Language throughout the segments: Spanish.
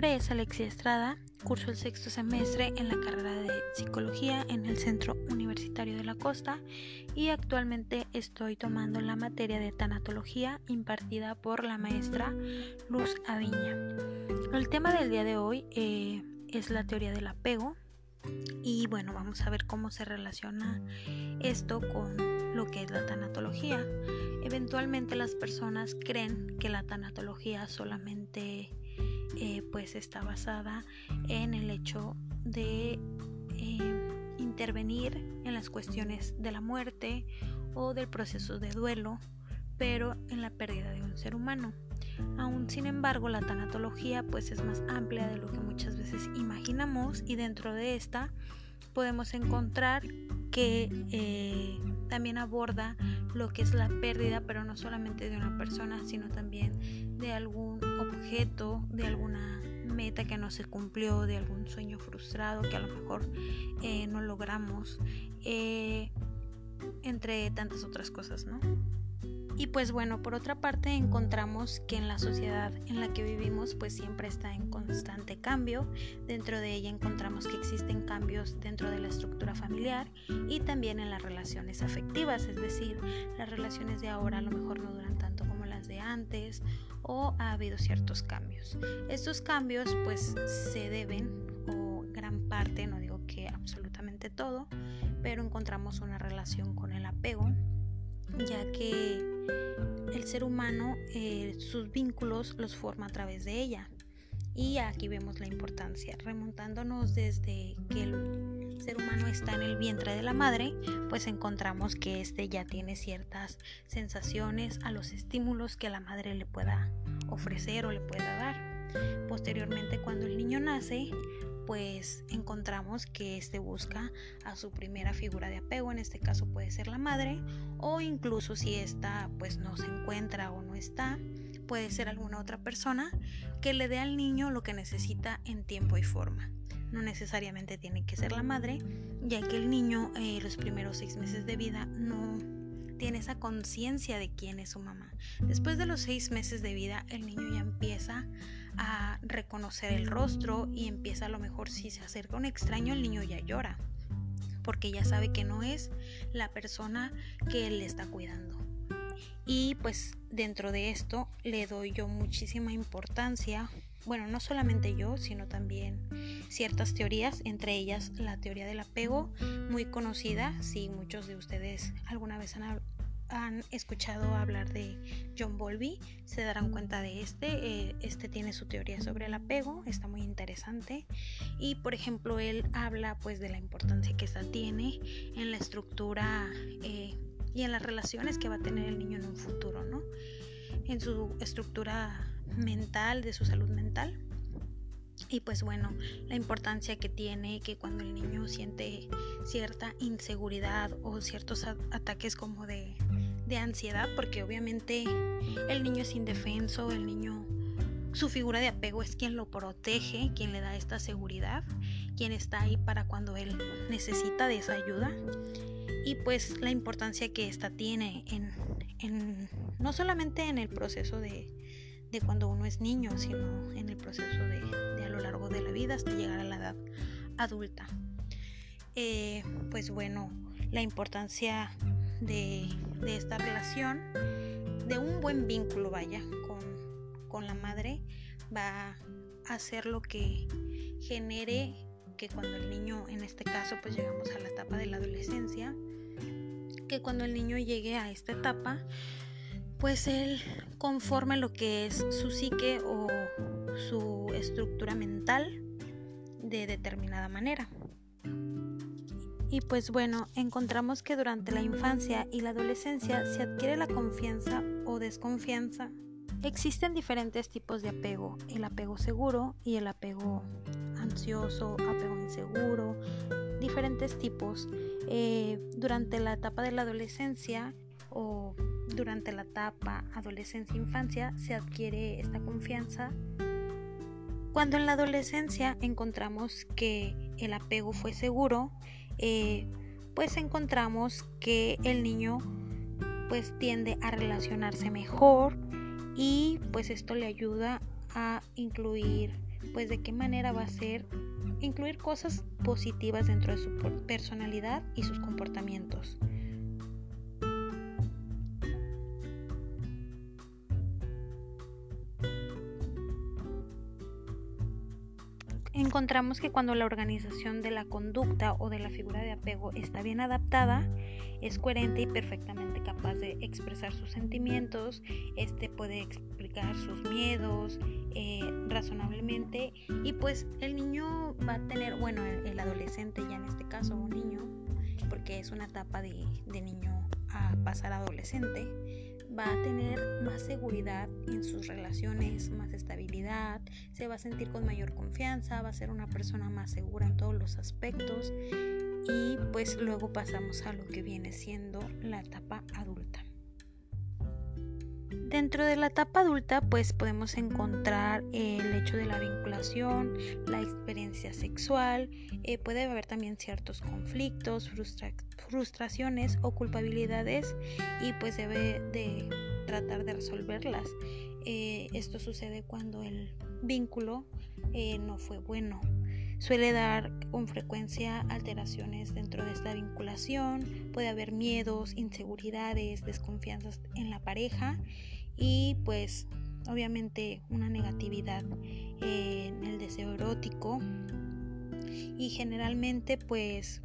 nombre es Alexia Estrada, curso el sexto semestre en la carrera de psicología en el Centro Universitario de la Costa y actualmente estoy tomando la materia de tanatología impartida por la maestra Luz Aviña. El tema del día de hoy eh, es la teoría del apego y bueno, vamos a ver cómo se relaciona esto con lo que es la tanatología. Eventualmente las personas creen que la tanatología solamente eh, pues está basada en el hecho de eh, intervenir en las cuestiones de la muerte o del proceso de duelo, pero en la pérdida de un ser humano. Aún sin embargo, la tanatología pues es más amplia de lo que muchas veces imaginamos y dentro de esta podemos encontrar que eh, también aborda lo que es la pérdida, pero no solamente de una persona, sino también de algún objeto, de alguna meta que no se cumplió, de algún sueño frustrado que a lo mejor eh, no logramos, eh, entre tantas otras cosas, ¿no? Y pues bueno, por otra parte encontramos que en la sociedad en la que vivimos pues siempre está en constante cambio. Dentro de ella encontramos que existen cambios dentro de la estructura familiar y también en las relaciones afectivas, es decir, las relaciones de ahora a lo mejor no duran tanto como las de antes o ha habido ciertos cambios. Estos cambios pues se deben o gran parte, no digo que absolutamente todo, pero encontramos una relación con el apego ya que el ser humano eh, sus vínculos los forma a través de ella. Y aquí vemos la importancia, remontándonos desde que el ser humano está en el vientre de la madre, pues encontramos que éste ya tiene ciertas sensaciones a los estímulos que la madre le pueda ofrecer o le pueda dar. Posteriormente, cuando el niño nace, pues encontramos que este busca a su primera figura de apego, en este caso puede ser la madre, o incluso si esta pues no se encuentra o no está, puede ser alguna otra persona que le dé al niño lo que necesita en tiempo y forma. No necesariamente tiene que ser la madre, ya que el niño eh, los primeros seis meses de vida no tiene esa conciencia de quién es su mamá. Después de los seis meses de vida, el niño ya empieza a reconocer el rostro y empieza a lo mejor si se acerca un extraño el niño ya llora porque ya sabe que no es la persona que él le está cuidando. Y pues dentro de esto le doy yo muchísima importancia, bueno, no solamente yo, sino también ciertas teorías, entre ellas la teoría del apego, muy conocida, si muchos de ustedes alguna vez han han escuchado hablar de John Bowlby se darán cuenta de este. Eh, este tiene su teoría sobre el apego, está muy interesante. Y por ejemplo, él habla pues de la importancia que esta tiene en la estructura eh, y en las relaciones que va a tener el niño en un futuro, ¿no? En su estructura mental, de su salud mental. Y pues bueno, la importancia que tiene que cuando el niño siente cierta inseguridad o ciertos ataques como de de ansiedad porque obviamente el niño es indefenso, el niño, su figura de apego es quien lo protege, quien le da esta seguridad, quien está ahí para cuando él necesita de esa ayuda y pues la importancia que esta tiene en, no solamente en el proceso de, de, cuando uno es niño, sino en el proceso de, de, a lo largo de la vida hasta llegar a la edad adulta. Eh, pues bueno, la importancia de, esta relación, de un buen vínculo, vaya, con, con la madre, va a hacer lo que genere que cuando el niño, en este caso, pues llegamos a la etapa de la adolescencia, que cuando el niño llegue a esta etapa, pues él conforme lo que es su psique o su estructura mental de determinada manera. Y pues bueno, encontramos que durante la infancia y la adolescencia se adquiere la confianza o desconfianza. Existen diferentes tipos de apego, el apego seguro y el apego ansioso, apego inseguro, diferentes tipos. Eh, durante la etapa de la adolescencia o durante la etapa adolescencia-infancia se adquiere esta confianza. Cuando en la adolescencia encontramos que el apego fue seguro, eh, pues encontramos que el niño pues tiende a relacionarse mejor y pues esto le ayuda a incluir pues de qué manera va a ser incluir cosas positivas dentro de su personalidad y sus comportamientos. Encontramos que cuando la organización de la conducta o de la figura de apego está bien adaptada, es coherente y perfectamente capaz de expresar sus sentimientos, este puede explicar sus miedos eh, razonablemente. Y pues el niño va a tener, bueno, el, adolescente ya en este caso, un niño, porque es una etapa de, de niño a pasar adolescente, va a tener más seguridad en sus relaciones, más estabilidad, se va a sentir con mayor confianza, va a ser una persona más segura en todos los aspectos y pues luego pasamos a lo que viene siendo la etapa adulta. Dentro de la etapa adulta pues podemos encontrar el hecho de la vinculación, la experiencia sexual, eh, puede haber también ciertos conflictos, frustraciones o culpabilidades y pues debe de tratar de resolverlas. Eh, esto sucede cuando el vínculo eh, no fue bueno. Suele dar con frecuencia alteraciones dentro de esta vinculación, puede haber miedos, inseguridades, desconfianzas en la pareja y pues obviamente una negatividad en el deseo erótico y generalmente pues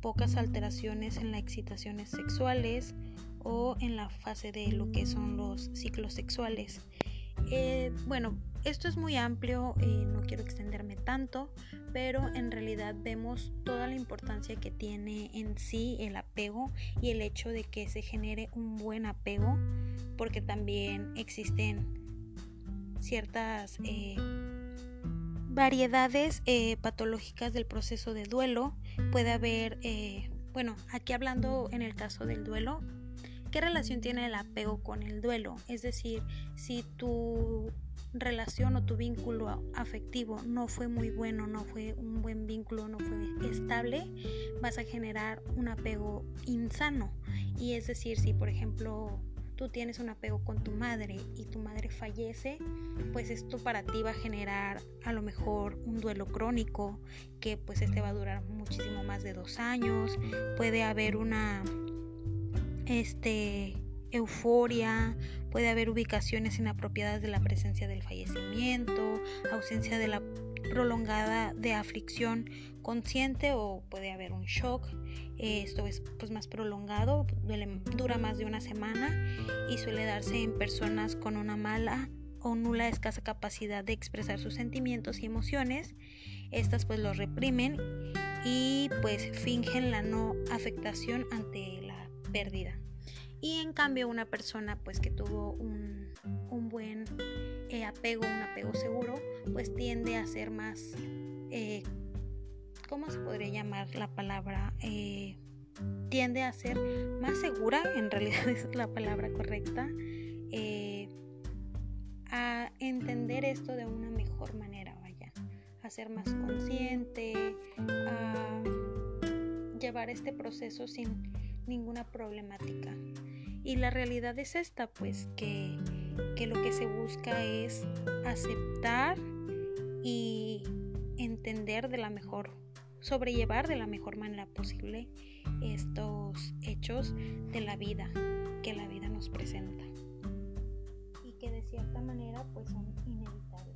pocas alteraciones en las excitaciones sexuales o en la fase de lo que son los ciclos sexuales. Eh, bueno, esto es muy amplio, eh, no quiero extenderme tanto, pero en realidad vemos toda la importancia que tiene en sí el apego y el hecho de que se genere un buen apego, porque también existen ciertas eh, variedades patológicas del proceso de duelo. Puede haber, bueno, aquí hablando en el caso del duelo, ¿qué relación tiene el apego con el duelo? Es decir, si tu relación o tu vínculo afectivo no fue muy bueno, no fue un buen vínculo, no fue estable, vas a generar un apego insano. Y es decir, si por ejemplo tú tienes un apego con tu madre y tu madre fallece, pues esto para ti va a generar a lo mejor un duelo crónico que pues este va a durar muchísimo más de dos años. Puede haber una este euforia, puede haber ubicaciones inapropiadas de la presencia del fallecimiento, ausencia de la prolongada de aflicción consciente o puede haber un shock. Esto es pues más prolongado, dura más de una semana y suele darse en personas con una mala o nula escasa capacidad de expresar sus sentimientos y emociones. Estas pues los reprimen y pues fingen la no afectación ante pérdida. Y en cambio una persona pues que tuvo un, buen eh, apego, un apego seguro, pues tiende a ser más, eh, ¿cómo se podría llamar la palabra? Eh, tiende a ser más segura, en realidad es la palabra correcta, a entender esto de una mejor manera, vaya, a ser más consciente, a llevar este proceso sin ninguna problemática. Y la realidad es esta, pues que, que lo que se busca es aceptar y entender de la mejor, sobrellevar de la mejor manera posible estos hechos de la vida que la vida nos presenta y que de cierta manera pues son inevitables.